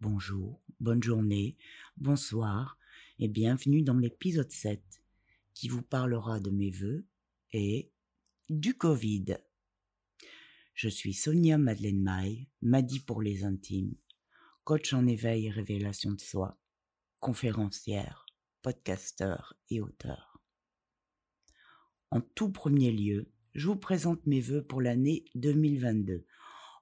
Bonjour, bonne journée, bonsoir et bienvenue dans l'épisode 7 qui vous parlera de mes vœux et du Covid. Je suis Sonia Madeleine Maille, Madi pour les intimes, coach en éveil et révélation de soi, conférencière, podcasteur et auteur. En tout premier lieu, je vous présente mes vœux pour l'année 2022,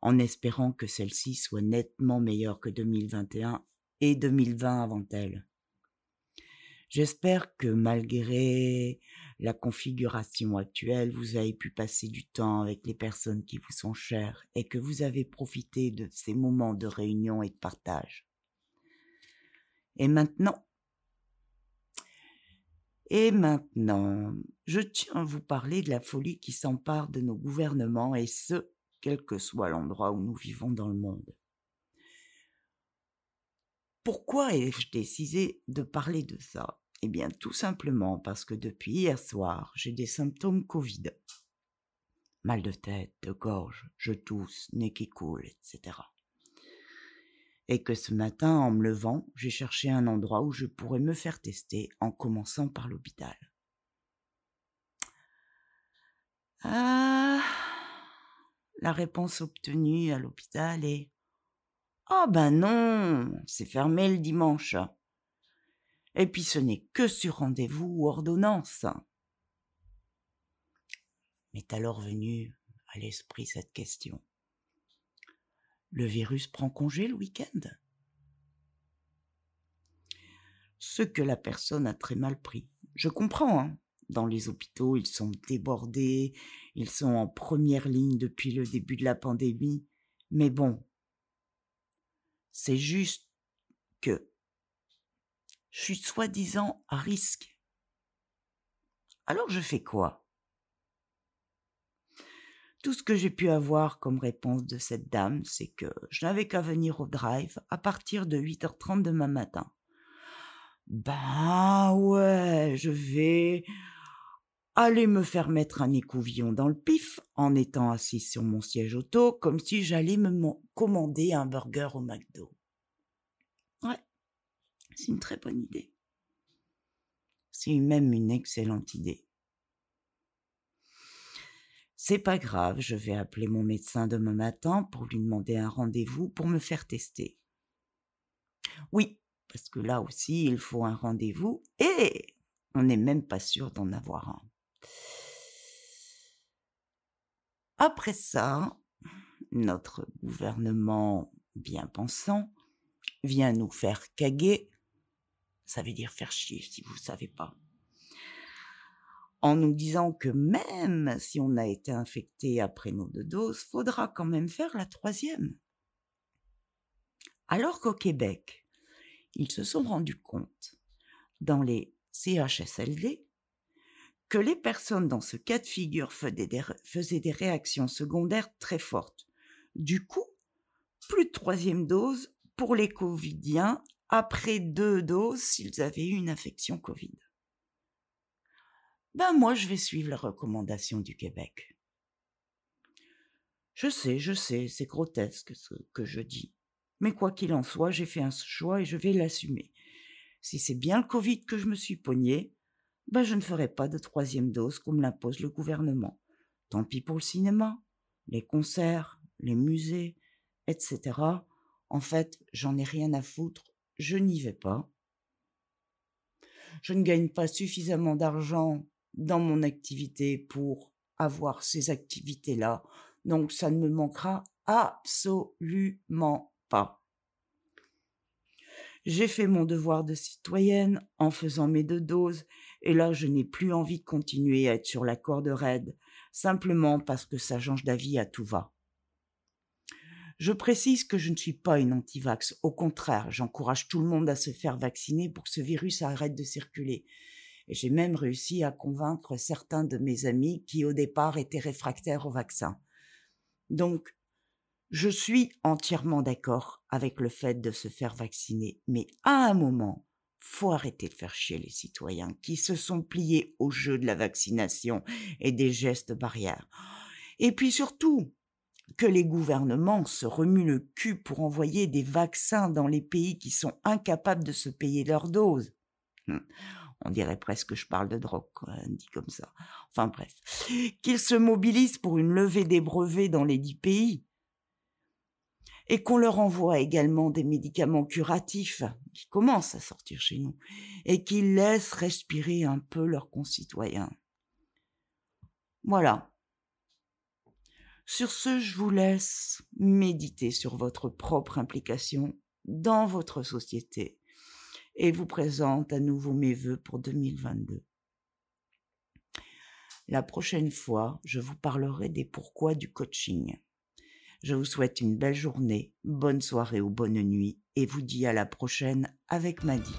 en espérant que celle-ci soit nettement meilleure que 2021 et 2020 avant elle. J'espère que malgré la configuration actuelle, vous avez pu passer du temps avec les personnes qui vous sont chères et que vous avez profité de ces moments de réunion et de partage. Et maintenant, et maintenant, je tiens à vous parler de la folie qui s'empare de nos gouvernements et ce, quel que soit l'endroit où nous vivons dans le monde. Pourquoi ai-je décidé de parler de ça? Eh bien, tout simplement parce que depuis hier soir, j'ai des symptômes Covid. Mal de tête, de gorge, je tousse, nez qui coule, etc. Et que ce matin, en me levant, j'ai cherché un endroit où je pourrais me faire tester en commençant par l'hôpital. Ah, la réponse obtenue à l'hôpital est Ah ben non, c'est fermé le dimanche. Et puis ce n'est que sur rendez-vous ou ordonnance. M'est alors venue à l'esprit cette question. Le virus prend congé le week-end? Ce que la personne a très mal pris. Je comprends, hein. Dans les hôpitaux, ils sont débordés, ils sont en première ligne depuis le début de la pandémie. Mais bon, c'est juste que je suis soi-disant à risque. Alors je fais quoi? Tout ce que j'ai pu avoir comme réponse de cette dame, c'est que je n'avais qu'à venir au drive à partir de 8h30 demain matin. Ben ouais, je vais aller me faire mettre un écouvillon dans le pif en étant assis sur mon siège auto comme si j'allais me commander un burger au McDo. Ouais, c'est une très bonne idée. C'est même une excellente idée. C'est pas grave, je vais appeler mon médecin demain matin pour lui demander un rendez-vous pour me faire tester. Oui, parce que là aussi, il faut un rendez-vous et on n'est même pas sûr d'en avoir un. Après ça, notre gouvernement bien pensant vient nous faire caguer. Ça veut dire faire chier si vous ne savez pas. En nous disant que même si on a été infecté après nos deux doses, faudra quand même faire la troisième. Alors qu'au Québec, ils se sont rendus compte dans les CHSLD que les personnes dans ce cas de figure faisaient des réactions secondaires très fortes. Du coup, plus de troisième dose pour les Covidiens après deux doses s'ils avaient eu une infection Covid. Ben moi, je vais suivre la recommandation du Québec. Je sais, je sais, c'est grotesque ce que je dis. Mais quoi qu'il en soit, j'ai fait un choix et je vais l'assumer. Si c'est bien le Covid que je me suis pogné, ben je ne ferai pas de troisième dose comme l'impose le gouvernement. Tant pis pour le cinéma, les concerts, les musées, etc. En fait, j'en ai rien à foutre, je n'y vais pas. Je ne gagne pas suffisamment d'argent dans mon activité pour avoir ces activités-là, donc ça ne me manquera absolument pas. J'ai fait mon devoir de citoyenne en faisant mes deux doses, et là je n'ai plus envie de continuer à être sur la corde raide, simplement parce que ça change d'avis à tout va. Je précise que je ne suis pas une antivax. Au contraire, j'encourage tout le monde à se faire vacciner pour que ce virus arrête de circuler. Et j'ai même réussi à convaincre certains de mes amis qui au départ étaient réfractaires au vaccin. Donc, je suis entièrement d'accord avec le fait de se faire vacciner, mais à un moment, faut arrêter de faire chier les citoyens qui se sont pliés au jeu de la vaccination et des gestes barrières. Et puis surtout, que les gouvernements se remuent le cul pour envoyer des vaccins dans les pays qui sont incapables de se payer leurs doses. Hum, on dirait presque que je parle de drogue, dit comme ça. Enfin bref. Qu'ils se mobilisent pour une levée des brevets dans les dix pays. Et qu'on leur envoie également des médicaments curatifs qui commencent à sortir chez nous et qui laissent respirer un peu leurs concitoyens. Voilà. Sur ce, je vous laisse méditer sur votre propre implication dans votre société et vous présente à nouveau mes voeux pour 2022. La prochaine fois, je vous parlerai des pourquoi du coaching. Je vous souhaite une belle journée, bonne soirée ou bonne nuit et vous dis à la prochaine avec Maddy.